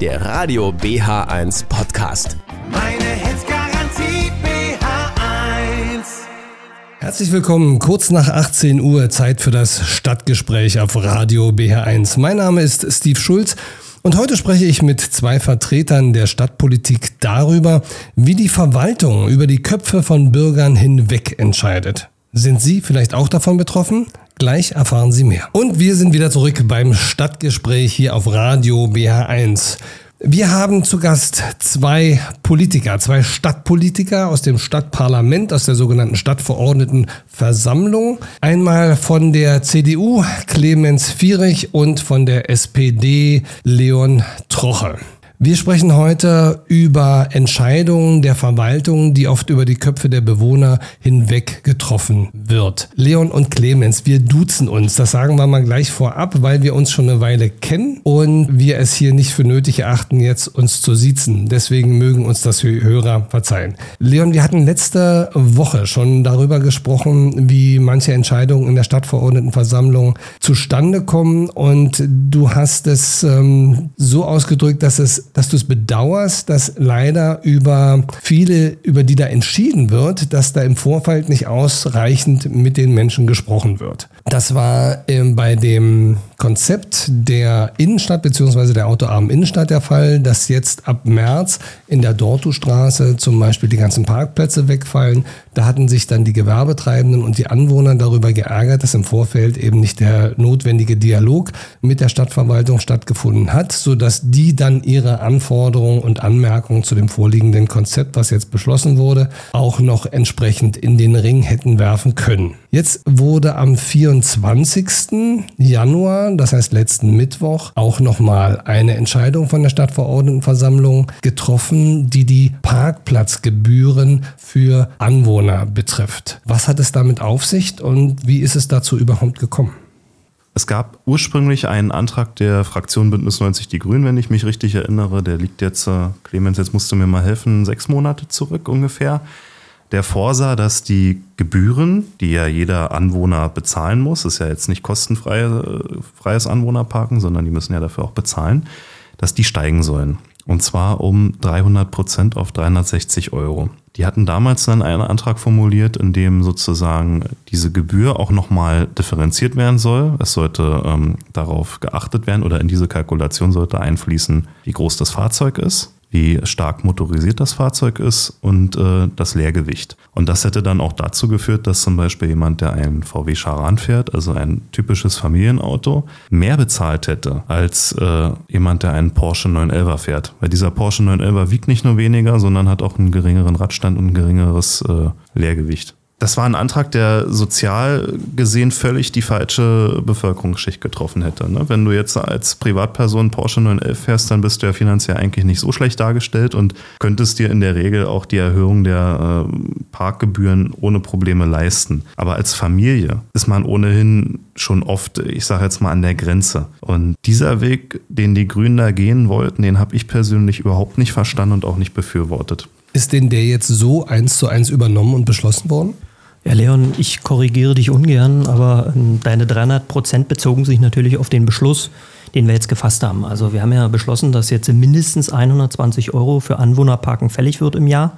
der Radio BH1 Podcast. Meine Hitzgarantie BH1. Herzlich willkommen, kurz nach 18 Uhr, Zeit für das Stadtgespräch auf Radio BH1. Mein Name ist Steve Schulz und heute spreche ich mit zwei Vertretern der Stadtpolitik darüber, wie die Verwaltung über die Köpfe von Bürgern hinweg entscheidet. Sind Sie vielleicht auch davon betroffen? Gleich erfahren Sie mehr. Und wir sind wieder zurück beim Stadtgespräch hier auf Radio BH1. Wir haben zu Gast zwei Politiker, zwei Stadtpolitiker aus dem Stadtparlament, aus der sogenannten Stadtverordnetenversammlung. Einmal von der CDU Clemens Vierich und von der SPD Leon Troche. Wir sprechen heute über Entscheidungen der Verwaltung, die oft über die Köpfe der Bewohner hinweg getroffen wird. Leon und Clemens, wir duzen uns. Das sagen wir mal gleich vorab, weil wir uns schon eine Weile kennen und wir es hier nicht für nötig erachten, jetzt uns zu siezen. Deswegen mögen uns das Hörer verzeihen. Leon, wir hatten letzte Woche schon darüber gesprochen, wie manche Entscheidungen in der Stadtverordnetenversammlung zustande kommen und du hast es ähm, so ausgedrückt, dass es dass du es bedauerst, dass leider über viele, über die da entschieden wird, dass da im Vorfeld nicht ausreichend mit den Menschen gesprochen wird. Das war ähm, bei dem Konzept der Innenstadt bzw. der autoarmen Innenstadt der Fall, dass jetzt ab März in der Dortustraße zum Beispiel die ganzen Parkplätze wegfallen. Da hatten sich dann die Gewerbetreibenden und die Anwohner darüber geärgert, dass im Vorfeld eben nicht der notwendige Dialog mit der Stadtverwaltung stattgefunden hat, sodass die dann ihre Anforderungen und Anmerkungen zu dem vorliegenden Konzept, was jetzt beschlossen wurde, auch noch entsprechend in den Ring hätten werfen können. Jetzt wurde am 24. Januar, das heißt letzten Mittwoch, auch nochmal eine Entscheidung von der Stadtverordnetenversammlung getroffen, die die Parkplatzgebühren für Anwohner betrifft. Was hat es damit auf sich und wie ist es dazu überhaupt gekommen? Es gab ursprünglich einen Antrag der Fraktion Bündnis 90 Die Grünen, wenn ich mich richtig erinnere. Der liegt jetzt, äh, Clemens, jetzt musst du mir mal helfen, sechs Monate zurück ungefähr der vorsah, dass die Gebühren, die ja jeder Anwohner bezahlen muss, ist ja jetzt nicht kostenfreies Anwohnerparken, sondern die müssen ja dafür auch bezahlen, dass die steigen sollen. Und zwar um 300 Prozent auf 360 Euro. Die hatten damals dann einen Antrag formuliert, in dem sozusagen diese Gebühr auch nochmal differenziert werden soll. Es sollte ähm, darauf geachtet werden oder in diese Kalkulation sollte einfließen, wie groß das Fahrzeug ist wie stark motorisiert das Fahrzeug ist und äh, das Leergewicht. Und das hätte dann auch dazu geführt, dass zum Beispiel jemand, der einen VW Charan fährt, also ein typisches Familienauto, mehr bezahlt hätte als äh, jemand, der einen Porsche 911 fährt. Weil dieser Porsche 911 wiegt nicht nur weniger, sondern hat auch einen geringeren Radstand und ein geringeres äh, Leergewicht. Das war ein Antrag, der sozial gesehen völlig die falsche Bevölkerungsschicht getroffen hätte. Ne? Wenn du jetzt als Privatperson Porsche 911 fährst, dann bist du ja finanziell eigentlich nicht so schlecht dargestellt und könntest dir in der Regel auch die Erhöhung der äh, Parkgebühren ohne Probleme leisten. Aber als Familie ist man ohnehin schon oft, ich sage jetzt mal, an der Grenze. Und dieser Weg, den die Grünen da gehen wollten, den habe ich persönlich überhaupt nicht verstanden und auch nicht befürwortet. Ist denn der jetzt so eins zu eins übernommen und beschlossen worden? Ja, Leon, ich korrigiere dich ungern, aber ähm, deine 300 Prozent bezogen sich natürlich auf den Beschluss, den wir jetzt gefasst haben. Also wir haben ja beschlossen, dass jetzt mindestens 120 Euro für Anwohnerparken fällig wird im Jahr.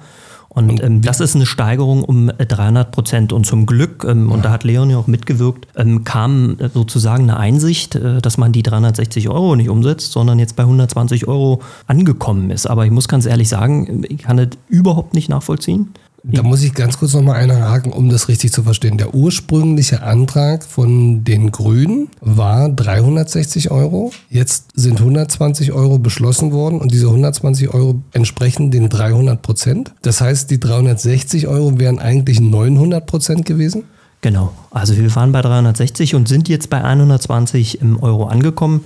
Und ähm, das ist eine Steigerung um 300 Prozent. Und zum Glück, ähm, und da hat Leon ja auch mitgewirkt, ähm, kam sozusagen eine Einsicht, äh, dass man die 360 Euro nicht umsetzt, sondern jetzt bei 120 Euro angekommen ist. Aber ich muss ganz ehrlich sagen, ich kann das überhaupt nicht nachvollziehen. Da muss ich ganz kurz nochmal einhaken, um das richtig zu verstehen. Der ursprüngliche Antrag von den Grünen war 360 Euro. Jetzt sind 120 Euro beschlossen worden und diese 120 Euro entsprechen den 300 Prozent. Das heißt, die 360 Euro wären eigentlich 900 Prozent gewesen? Genau. Also wir waren bei 360 und sind jetzt bei 120 Euro angekommen.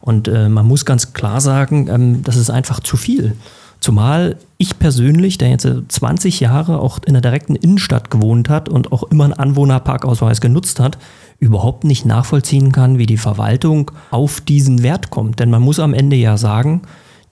Und äh, man muss ganz klar sagen, ähm, das ist einfach zu viel. Zumal ich persönlich, der jetzt 20 Jahre auch in der direkten Innenstadt gewohnt hat und auch immer einen Anwohnerparkausweis genutzt hat, überhaupt nicht nachvollziehen kann, wie die Verwaltung auf diesen Wert kommt. Denn man muss am Ende ja sagen,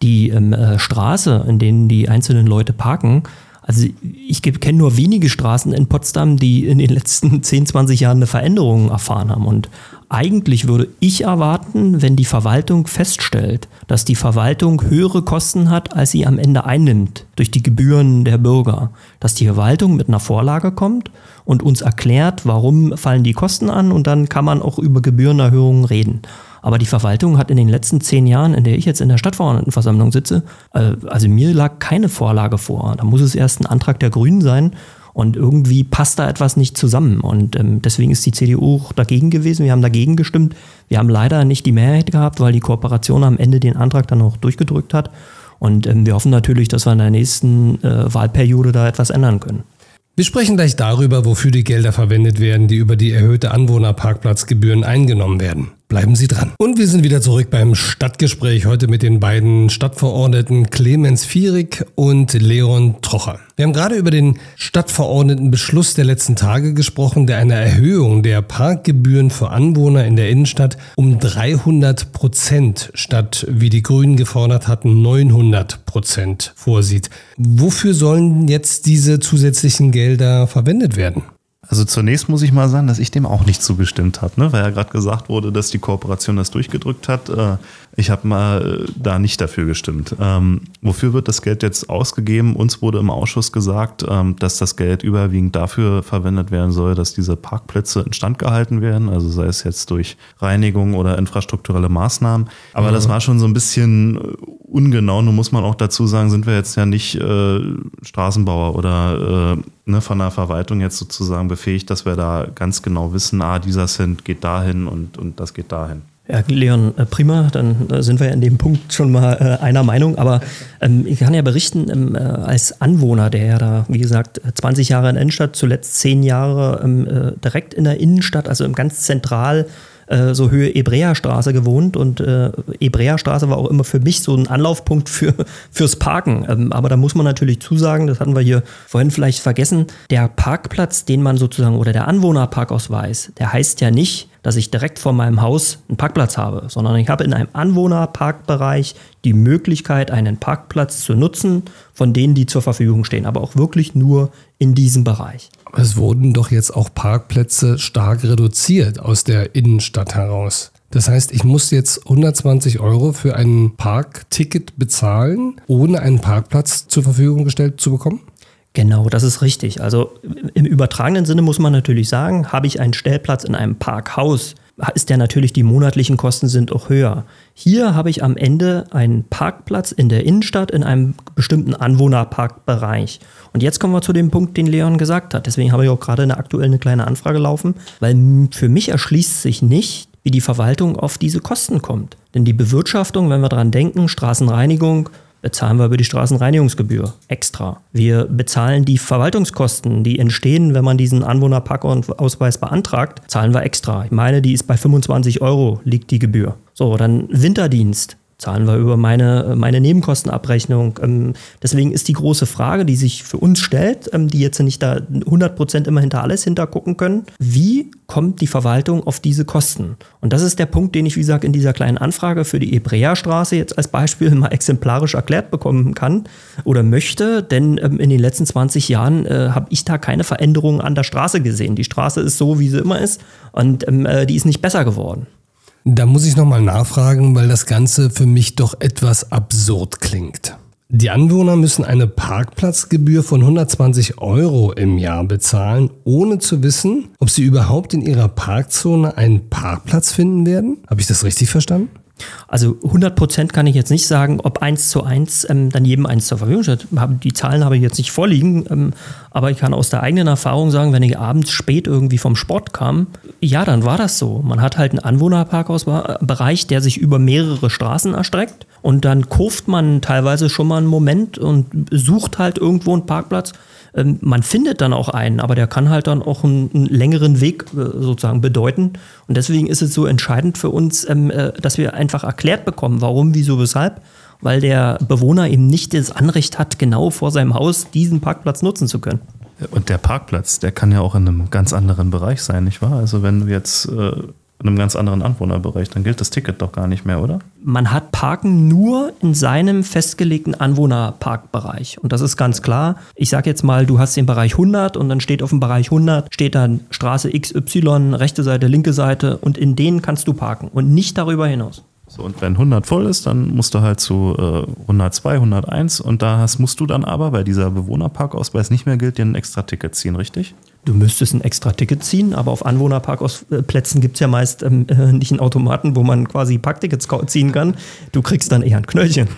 die ähm, äh, Straße, in denen die einzelnen Leute parken, Also ich kenne nur wenige Straßen in Potsdam, die in den letzten 10, 20 Jahren eine Veränderung erfahren haben. Und eigentlich würde ich erwarten, wenn die Verwaltung feststellt, dass die Verwaltung höhere Kosten hat, als sie am Ende einnimmt durch die Gebühren der Bürger, dass die Verwaltung mit einer Vorlage kommt und uns erklärt, warum fallen die Kosten an und dann kann man auch über Gebührenerhöhungen reden. Aber die Verwaltung hat in den letzten zehn Jahren, in der ich jetzt in der Stadtverordnetenversammlung sitze, äh, also mir lag keine Vorlage vor. Da muss es erst ein Antrag der Grünen sein und irgendwie passt da etwas nicht zusammen. Und ähm, deswegen ist die CDU dagegen gewesen. Wir haben dagegen gestimmt. Wir haben leider nicht die Mehrheit gehabt, weil die Kooperation am Ende den Antrag dann auch durchgedrückt hat. Und ähm, wir hoffen natürlich, dass wir in der nächsten äh, Wahlperiode da etwas ändern können. Wir sprechen gleich darüber, wofür die Gelder verwendet werden, die über die erhöhte Anwohnerparkplatzgebühren eingenommen werden. Bleiben Sie dran. Und wir sind wieder zurück beim Stadtgespräch heute mit den beiden Stadtverordneten Clemens Vierig und Leon Trocher. Wir haben gerade über den Stadtverordnetenbeschluss der letzten Tage gesprochen, der eine Erhöhung der Parkgebühren für Anwohner in der Innenstadt um 300 Prozent statt, wie die Grünen gefordert hatten, 900 Prozent vorsieht. Wofür sollen jetzt diese zusätzlichen Gelder verwendet werden? Also zunächst muss ich mal sagen, dass ich dem auch nicht zugestimmt habe, ne? weil ja gerade gesagt wurde, dass die Kooperation das durchgedrückt hat. Äh, ich habe mal äh, da nicht dafür gestimmt. Ähm, wofür wird das Geld jetzt ausgegeben? Uns wurde im Ausschuss gesagt, ähm, dass das Geld überwiegend dafür verwendet werden soll, dass diese Parkplätze instand gehalten werden, also sei es jetzt durch Reinigung oder infrastrukturelle Maßnahmen. Aber mhm. das war schon so ein bisschen ungenau. Nun muss man auch dazu sagen, sind wir jetzt ja nicht äh, Straßenbauer oder äh, ne, von der Verwaltung jetzt sozusagen befähigt, dass wir da ganz genau wissen, ah, dieser Cent geht dahin und, und das geht dahin. Ja, Leon, äh, prima, dann äh, sind wir ja in dem Punkt schon mal äh, einer Meinung. Aber ähm, ich kann ja berichten, ähm, äh, als Anwohner, der ja da, wie gesagt, 20 Jahre in Innenstadt, zuletzt 10 Jahre ähm, äh, direkt in der Innenstadt, also im ganz zentral äh, so Höhe Ebreastraße gewohnt und äh, Ebreastraße war auch immer für mich so ein Anlaufpunkt für, fürs Parken. Ähm, aber da muss man natürlich zusagen, das hatten wir hier vorhin vielleicht vergessen, der Parkplatz, den man sozusagen oder der Anwohnerparkausweis, der heißt ja nicht, dass ich direkt vor meinem Haus einen Parkplatz habe, sondern ich habe in einem Anwohnerparkbereich die Möglichkeit, einen Parkplatz zu nutzen, von denen, die zur Verfügung stehen, aber auch wirklich nur in diesem Bereich. Es wurden doch jetzt auch Parkplätze stark reduziert aus der Innenstadt heraus. Das heißt, ich muss jetzt 120 Euro für ein Parkticket bezahlen, ohne einen Parkplatz zur Verfügung gestellt zu bekommen? Genau, das ist richtig. Also im übertragenen Sinne muss man natürlich sagen, habe ich einen Stellplatz in einem Parkhaus, ist der natürlich, die monatlichen Kosten sind auch höher. Hier habe ich am Ende einen Parkplatz in der Innenstadt in einem bestimmten Anwohnerparkbereich. Und jetzt kommen wir zu dem Punkt, den Leon gesagt hat. Deswegen habe ich auch gerade eine aktuell eine kleine Anfrage laufen, weil für mich erschließt sich nicht, wie die Verwaltung auf diese Kosten kommt. Denn die Bewirtschaftung, wenn wir daran denken, Straßenreinigung, bezahlen wir über die Straßenreinigungsgebühr extra. Wir bezahlen die Verwaltungskosten, die entstehen, wenn man diesen Anwohnerparkausweis beantragt, zahlen wir extra. Ich meine, die ist bei 25 Euro liegt die Gebühr. So, dann Winterdienst zahlen wir über meine, meine Nebenkostenabrechnung. Ähm, deswegen ist die große Frage, die sich für uns stellt, ähm, die jetzt nicht da 100% immer hinter alles hintergucken können, wie kommt die Verwaltung auf diese Kosten? Und das ist der Punkt, den ich, wie gesagt, in dieser kleinen Anfrage für die Ebrea-Straße jetzt als Beispiel mal exemplarisch erklärt bekommen kann oder möchte, denn ähm, in den letzten 20 Jahren äh, habe ich da keine Veränderungen an der Straße gesehen. Die Straße ist so, wie sie immer ist und ähm, äh, die ist nicht besser geworden. Da muss ich nochmal nachfragen, weil das Ganze für mich doch etwas absurd klingt. Die Anwohner müssen eine Parkplatzgebühr von 120 Euro im Jahr bezahlen, ohne zu wissen, ob sie überhaupt in ihrer Parkzone einen Parkplatz finden werden. Habe ich das richtig verstanden? Also 100 Prozent kann ich jetzt nicht sagen, ob eins zu eins ähm, dann jedem eins zur Verfügung steht. Die Zahlen habe ich jetzt nicht vorliegen, ähm, aber ich kann aus der eigenen Erfahrung sagen, wenn ich abends spät irgendwie vom Sport kam, ja, dann war das so. Man hat halt einen Anwohnerparkhausbereich, der sich über mehrere Straßen erstreckt und dann kurft man teilweise schon mal einen Moment und sucht halt irgendwo einen Parkplatz ähm, man findet dann auch einen, aber der kann halt dann auch einen, einen längeren Weg äh, sozusagen bedeuten. Und deswegen ist es so entscheidend für uns, ähm, äh, dass wir einfach erklärt bekommen, warum, wieso, weshalb. Weil der Bewohner eben nicht das Anrecht hat, genau vor seinem Haus diesen Parkplatz nutzen zu können. Und der Parkplatz, der kann ja auch in einem ganz anderen Bereich sein, nicht wahr? Also wenn du jetzt äh, in einem ganz anderen Anwohnerbereich. Dann gilt das Ticket doch gar nicht mehr, oder? Man hat Parken nur in seinem festgelegten Anwohnerparkbereich. Und das ist ganz klar. Ich sage jetzt mal, du hast den Bereich 100 und dann steht auf dem Bereich 100, steht dann Straße XY, rechte Seite, linke Seite und in denen kannst du parken und nicht darüber hinaus. So, und wenn 100 voll ist, dann musst du halt zu äh, 102, 101 und da hast, musst du dann aber, weil dieser Bewohnerparkausweis nicht mehr gilt, dir ein extra Ticket ziehen, richtig? Du müsstest ein extra Ticket ziehen, aber auf Anwohnerparkplätzen gibt es ja meist ähm, äh, nicht einen Automaten, wo man quasi Parktickets ziehen kann. Du kriegst dann eher ein Knöllchen.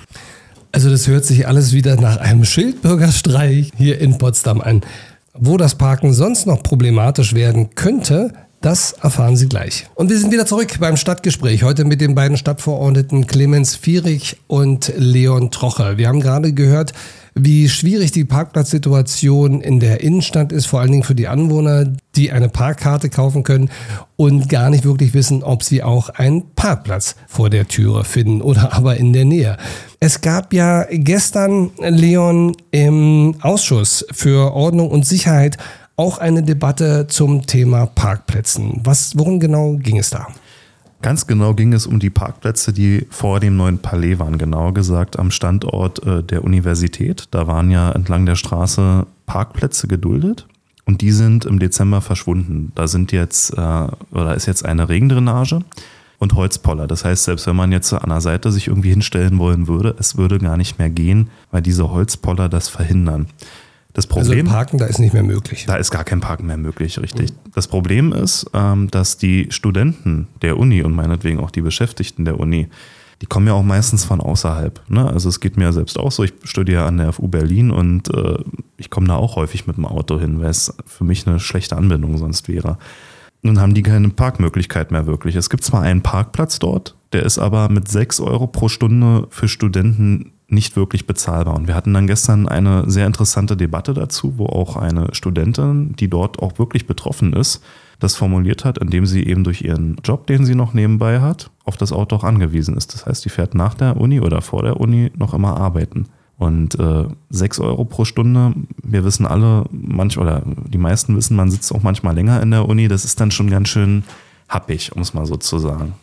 Also das hört sich alles wieder nach einem Schildbürgerstreich hier in Potsdam an. Wo das Parken sonst noch problematisch werden könnte, das erfahren Sie gleich. Und wir sind wieder zurück beim Stadtgespräch. Heute mit den beiden Stadtverordneten Clemens Fierig und Leon Trocher. Wir haben gerade gehört, wie schwierig die Parkplatzsituation in der Innenstadt ist, vor allen Dingen für die Anwohner, die eine Parkkarte kaufen können und gar nicht wirklich wissen, ob sie auch einen Parkplatz vor der Türe finden oder aber in der Nähe. Es gab ja gestern, Leon, im Ausschuss für Ordnung und Sicherheit auch eine Debatte zum Thema Parkplätzen. Was, worum genau ging es da? Ganz genau ging es um die Parkplätze, die vor dem neuen Palais waren, genauer gesagt am Standort äh, der Universität. Da waren ja entlang der Straße Parkplätze geduldet und die sind im Dezember verschwunden. Da sind jetzt, äh, oder ist jetzt eine Regendrainage und Holzpoller. Das heißt, selbst wenn man jetzt an der Seite sich irgendwie hinstellen wollen würde, es würde gar nicht mehr gehen, weil diese Holzpoller das verhindern. Das Problem, also Parken, da ist nicht mehr möglich. da ist gar kein Parken mehr möglich, richtig. Das Problem ist, ähm, dass die Studenten der Uni und meinetwegen auch die Beschäftigten der Uni, die kommen ja auch meistens von außerhalb. Ne? Also es geht mir ja selbst auch so. Ich studiere an der FU Berlin und äh, ich komme da auch häufig mit dem Auto hin, weil es für mich eine schlechte Anbindung sonst wäre. Nun haben die keine Parkmöglichkeit mehr wirklich. Es gibt zwar einen Parkplatz dort, der ist aber mit 6 Euro pro Stunde für Studenten nicht wirklich bezahlbar. Und wir hatten dann gestern eine sehr interessante Debatte dazu, wo auch eine Studentin, die dort auch wirklich betroffen ist, das formuliert hat, indem sie eben durch ihren Job, den sie noch nebenbei hat, auf das Auto auch angewiesen ist. Das heißt, die fährt nach der Uni oder vor der Uni noch immer arbeiten. Und äh, 6 Euro pro Stunde, wir wissen alle, manch oder die meisten wissen, man sitzt auch manchmal länger in der Uni, das ist dann schon ganz schön happig, um es mal so zu sagen.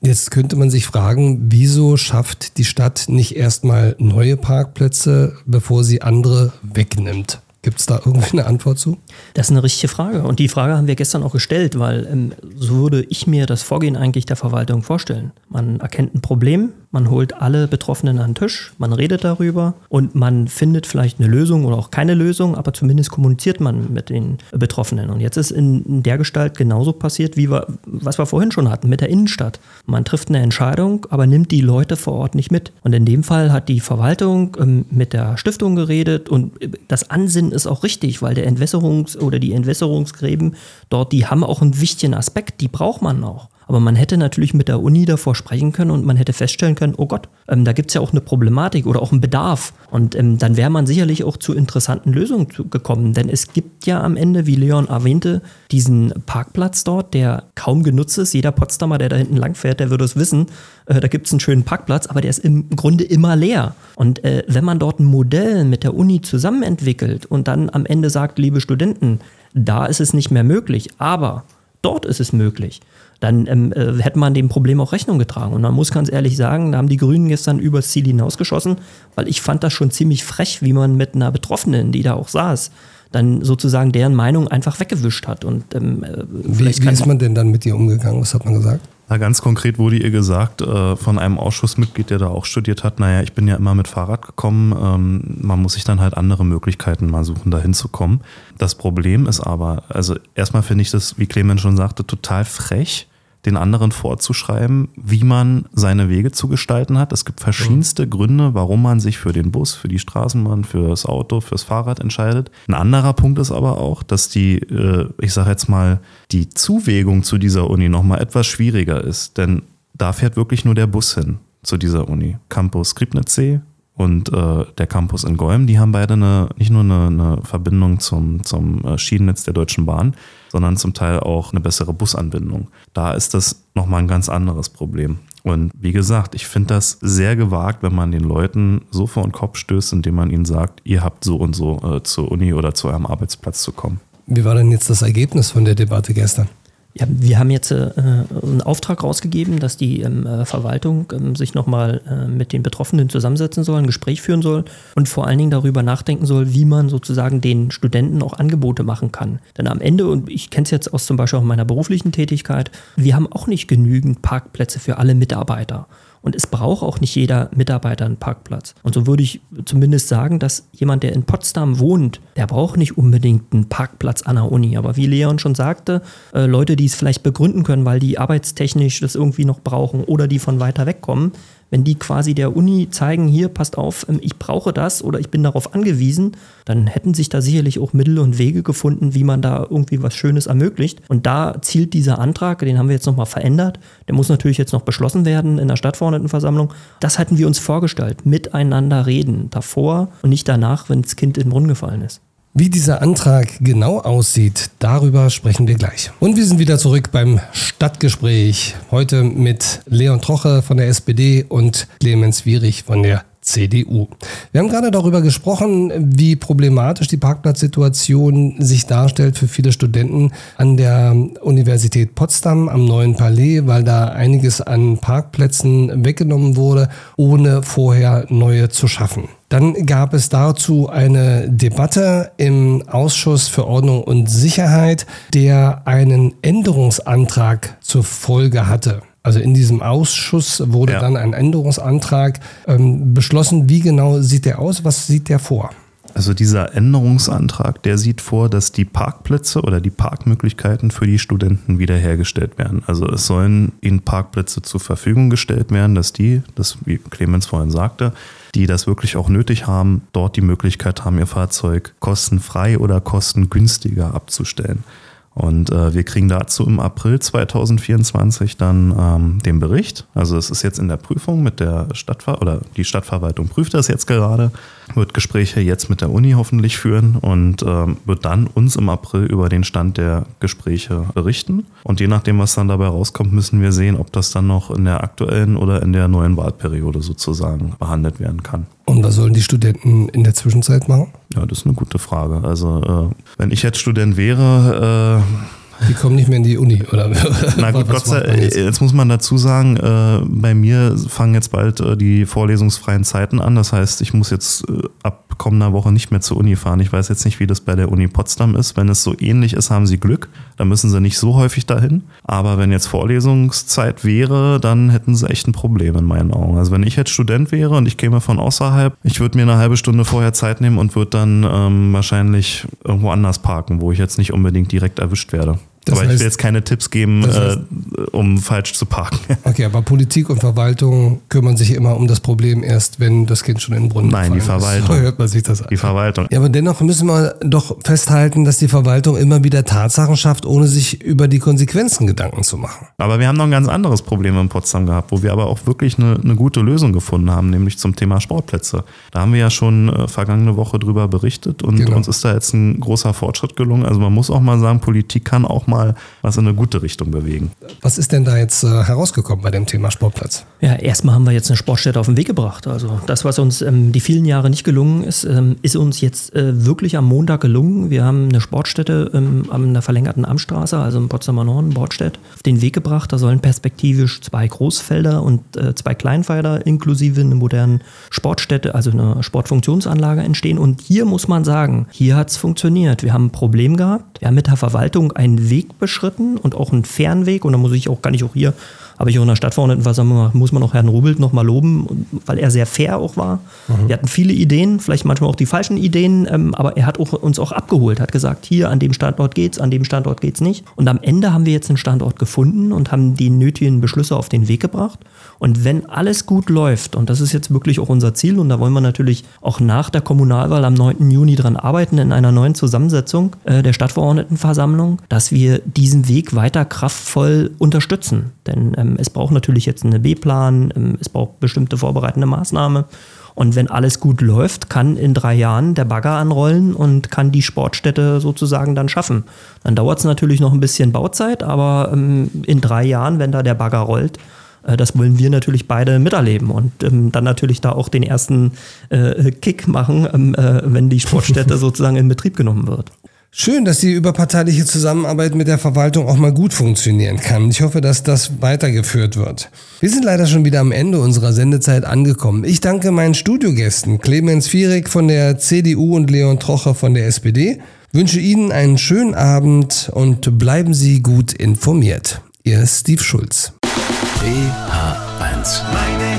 Jetzt könnte man sich fragen, wieso schafft die Stadt nicht erstmal neue Parkplätze, bevor sie andere wegnimmt? Gibt es da irgendwie eine Antwort zu? Das ist eine richtige Frage. Und die Frage haben wir gestern auch gestellt, weil ähm, so würde ich mir das Vorgehen eigentlich der Verwaltung vorstellen. Man erkennt ein Problem, man holt alle Betroffenen an den Tisch, man redet darüber und man findet vielleicht eine Lösung oder auch keine Lösung, aber zumindest kommuniziert man mit den Betroffenen. Und jetzt ist in, in der Gestalt genauso passiert, wie wir, was wir vorhin schon hatten mit der Innenstadt. Man trifft eine Entscheidung, aber nimmt die Leute vor Ort nicht mit. Und in dem Fall hat die Verwaltung ähm, mit der Stiftung geredet und das Ansinnen ist auch richtig, weil der Entwässerungs- oder die Entwässerungsgräben dort, die haben auch einen wichtigen Aspekt, die braucht man auch. Aber man hätte natürlich mit der Uni davor sprechen können und man hätte feststellen können, oh Gott, ähm, da gibt es ja auch eine Problematik oder auch einen Bedarf. Und ähm, dann wäre man sicherlich auch zu interessanten Lösungen gekommen. Denn es gibt ja am Ende, wie Leon erwähnte, diesen Parkplatz dort, der kaum genutzt ist. Jeder Potsdamer, der da hinten langfährt, der würde es wissen. Äh, da gibt es einen schönen Parkplatz, aber der ist im Grunde immer leer. Und äh, wenn man dort ein Modell mit der Uni zusammen entwickelt und dann am Ende sagt, liebe Studenten, da ist es nicht mehr möglich, aber dort ist es möglich dann ähm, äh, hätte man dem Problem auch Rechnung getragen. Und man muss ganz ehrlich sagen, da haben die Grünen gestern übers Ziel hinausgeschossen, weil ich fand das schon ziemlich frech, wie man mit einer Betroffenen, die da auch saß, dann sozusagen deren Meinung einfach weggewischt hat. Und ähm, äh, Wie, wie ist man denn dann mit ihr umgegangen? Was hat man gesagt? Na, ganz konkret wurde ihr gesagt äh, von einem Ausschussmitglied, der da auch studiert hat, naja, ich bin ja immer mit Fahrrad gekommen, ähm, man muss sich dann halt andere Möglichkeiten mal suchen, da hinzukommen. Das Problem ist aber, also erstmal finde ich das, wie Clemens schon sagte, total frech, den anderen vorzuschreiben, wie man seine Wege zu gestalten hat. Es gibt verschiedenste Gründe, warum man sich für den Bus, für die Straßenbahn, für das Auto, fürs Fahrrad entscheidet. Ein anderer Punkt ist aber auch, dass die, äh, ich sage jetzt mal, die Zuwägung zu dieser Uni nochmal etwas schwieriger ist. Denn da fährt wirklich nur der Bus hin zu dieser Uni. Campus Griebnitzsee und äh, der Campus in Golm, die haben beide eine, nicht nur eine, eine Verbindung zum, zum äh, Schienennetz der Deutschen Bahn, sondern zum Teil auch eine bessere Busanbindung. Da ist das nochmal ein ganz anderes Problem. Und wie gesagt, ich finde das sehr gewagt, wenn man den Leuten so vor den Kopf stößt, indem man ihnen sagt, ihr habt so und so äh, zur Uni oder zu eurem Arbeitsplatz zu kommen. Wie war denn jetzt das Ergebnis von der Debatte gestern? Ja, wir haben jetzt äh, einen Auftrag rausgegeben, dass die ähm, äh, Verwaltung ähm, sich nochmal äh, mit den Betroffenen zusammensetzen soll, ein Gespräch führen soll und vor allen Dingen darüber nachdenken soll, wie man sozusagen den Studenten auch Angebote machen kann. Denn am Ende, und ich kenne es jetzt aus zum Beispiel auch meiner beruflichen Tätigkeit, wir haben auch nicht genügend Parkplätze für alle Mitarbeiter. Und es braucht auch nicht jeder Mitarbeiter einen Parkplatz. Und so würde ich zumindest sagen, dass jemand, der in Potsdam wohnt, der braucht nicht unbedingt einen Parkplatz an der Uni. Aber wie Leon schon sagte, äh, Leute, die es vielleicht begründen können, weil die arbeitstechnisch das irgendwie noch brauchen oder die von weiter weg kommen, wenn die quasi der Uni zeigen, hier, passt auf, ähm, ich brauche das oder ich bin darauf angewiesen, dann hätten sich da sicherlich auch Mittel und Wege gefunden, wie man da irgendwie was Schönes ermöglicht. Und da zielt dieser Antrag, den haben wir jetzt nochmal verändert, der muss natürlich jetzt noch beschlossen werden in der Stadtverordnetenversammlung. Das hatten wir uns vorgestellt, miteinander reden, davor und nicht danach, wenn das Kind in den Brunnen gefallen ist. Wie dieser Antrag genau aussieht, darüber sprechen wir gleich. Und wir sind wieder zurück beim Stadtgespräch. Heute mit Leon Troche von der SPD und Clemens Wierig von der CDU. Wir haben gerade darüber gesprochen, wie problematisch die Parkplatzsituation sich darstellt für viele Studenten an der Universität Potsdam am neuen Palais, weil da einiges an Parkplätzen weggenommen wurde, ohne vorher neue zu schaffen. Dann gab es dazu eine Debatte im Ausschuss für Ordnung und Sicherheit, der einen Änderungsantrag zur Folge hatte. Also in diesem Ausschuss wurde Ja. dann ein Änderungsantrag ähm, beschlossen. Wie genau sieht der aus? Was sieht der vor? Also dieser Änderungsantrag, der sieht vor, dass die Parkplätze oder die Parkmöglichkeiten für die Studenten wiederhergestellt werden. Also es sollen ihnen Parkplätze zur Verfügung gestellt werden, dass die, das wie Clemens vorhin sagte, die das wirklich auch nötig haben, dort die Möglichkeit haben, ihr Fahrzeug kostenfrei oder kostengünstiger abzustellen. Und äh, wir kriegen dazu im April 2024 dann ähm, den Bericht. Also es ist jetzt in der Prüfung mit der Stadtver oder die Stadtverwaltung prüft das jetzt gerade, wird Gespräche jetzt mit der Uni hoffentlich führen und ähm, wird dann uns im April über den Stand der Gespräche berichten. Und je nachdem, was dann dabei rauskommt, müssen wir sehen, ob das dann noch in der aktuellen oder in der neuen Wahlperiode sozusagen behandelt werden kann. Und was sollen die Studenten in der Zwischenzeit machen? Ja, das ist eine gute Frage. Also äh, wenn ich jetzt Student wäre, äh, Die kommen nicht mehr in die Uni, oder? Na gut, Gott sei man jetzt? jetzt? muss man dazu sagen, äh, bei mir fangen jetzt bald äh, die vorlesungsfreien Zeiten an. Das heißt, ich muss jetzt äh, ab kommender Woche nicht mehr zur Uni fahren. Ich weiß jetzt nicht, wie das bei der Uni Potsdam ist. Wenn es so ähnlich ist, haben sie Glück. Dann müssen sie nicht so häufig dahin. Aber wenn jetzt Vorlesungszeit wäre, dann hätten sie echt ein Problem in meinen Augen. Also wenn ich jetzt Student wäre und ich käme von außerhalb, ich würde mir eine halbe Stunde vorher Zeit nehmen und würde dann ähm, wahrscheinlich irgendwo anders parken, wo ich jetzt nicht unbedingt direkt erwischt werde. Das Aber ich heißt- will jetzt keine Tipps geben, Das heißt- äh, um falsch zu parken. Okay, aber Politik und Verwaltung kümmern sich immer um das Problem erst, wenn das Kind schon in den Brunnen Nein, die gefallen ist. Verwaltung. So hört man sich das an. Die Verwaltung. Ja, aber dennoch müssen wir doch festhalten, dass die Verwaltung immer wieder Tatsachen schafft, ohne sich über die Konsequenzen Gedanken zu machen. Aber wir haben noch ein ganz anderes Problem in Potsdam gehabt, wo wir aber auch wirklich eine, eine gute Lösung gefunden haben, nämlich zum Thema Sportplätze. Da haben wir ja schon äh, vergangene Woche drüber berichtet und Genau. uns ist da jetzt ein großer Fortschritt gelungen. Also man muss auch mal sagen, Politik kann auch mal was in eine gute Richtung bewegen. Was ist denn da jetzt äh, herausgekommen bei dem Thema Sportplatz? Ja, erstmal haben wir jetzt eine Sportstätte auf den Weg gebracht. Also das, was uns ähm, die vielen Jahre nicht gelungen ist, ähm, ist uns jetzt äh, wirklich am Montag gelungen. Wir haben eine Sportstätte ähm, an der verlängerten Amtstraße, also im Potsdamer Norden, Bordstedt, auf den Weg gebracht. Da sollen perspektivisch zwei Großfelder und äh, zwei Kleinfelder inklusive eine modernen Sportstätte, also eine Sportfunktionsanlage entstehen. Und hier muss man sagen, hier hat es funktioniert. Wir haben ein Problem gehabt. Wir haben mit der Verwaltung einen Weg beschritten und auch einen fairen Weg. Und da muss ich auch, kann ich auch hier ich auch in der Stadtverordnetenversammlung muss man auch Herrn Rubelt nochmal loben, weil er sehr fair auch war. Wir hatten viele Ideen, vielleicht manchmal auch die falschen Ideen, ähm, aber er hat auch, uns auch abgeholt, hat gesagt, hier an dem Standort geht's, an dem Standort geht's nicht. Und am Ende haben wir jetzt einen Standort gefunden und haben die nötigen Beschlüsse auf den Weg gebracht. Und wenn alles gut läuft, und das ist jetzt wirklich auch unser Ziel, und da wollen wir natürlich auch nach der Kommunalwahl am 9. Juni dran arbeiten, in einer neuen Zusammensetzung äh, der Stadtverordnetenversammlung, dass wir diesen Weg weiter kraftvoll unterstützen. Denn ähm, es braucht natürlich jetzt einen B-Plan, ähm, es braucht bestimmte vorbereitende Maßnahmen. Und wenn alles gut läuft, kann in drei Jahren der Bagger anrollen und kann die Sportstätte sozusagen dann schaffen. Dann dauert es natürlich noch ein bisschen Bauzeit, aber ähm, in drei Jahren, wenn da der Bagger rollt, äh, das wollen wir natürlich beide miterleben und ähm, dann natürlich da auch den ersten äh, Kick machen, ähm, äh, wenn die Sportstätte sozusagen in Betrieb genommen wird. Schön, dass die überparteiliche Zusammenarbeit mit der Verwaltung auch mal gut funktionieren kann. Ich hoffe, dass das weitergeführt wird. Wir sind leider schon wieder am Ende unserer Sendezeit angekommen. Ich danke meinen Studiogästen Clemens Vierig von der CDU und Leon Trocher von der SPD. Wünsche Ihnen einen schönen Abend und bleiben Sie gut informiert. Ihr Steve Schulz. BH1. Meine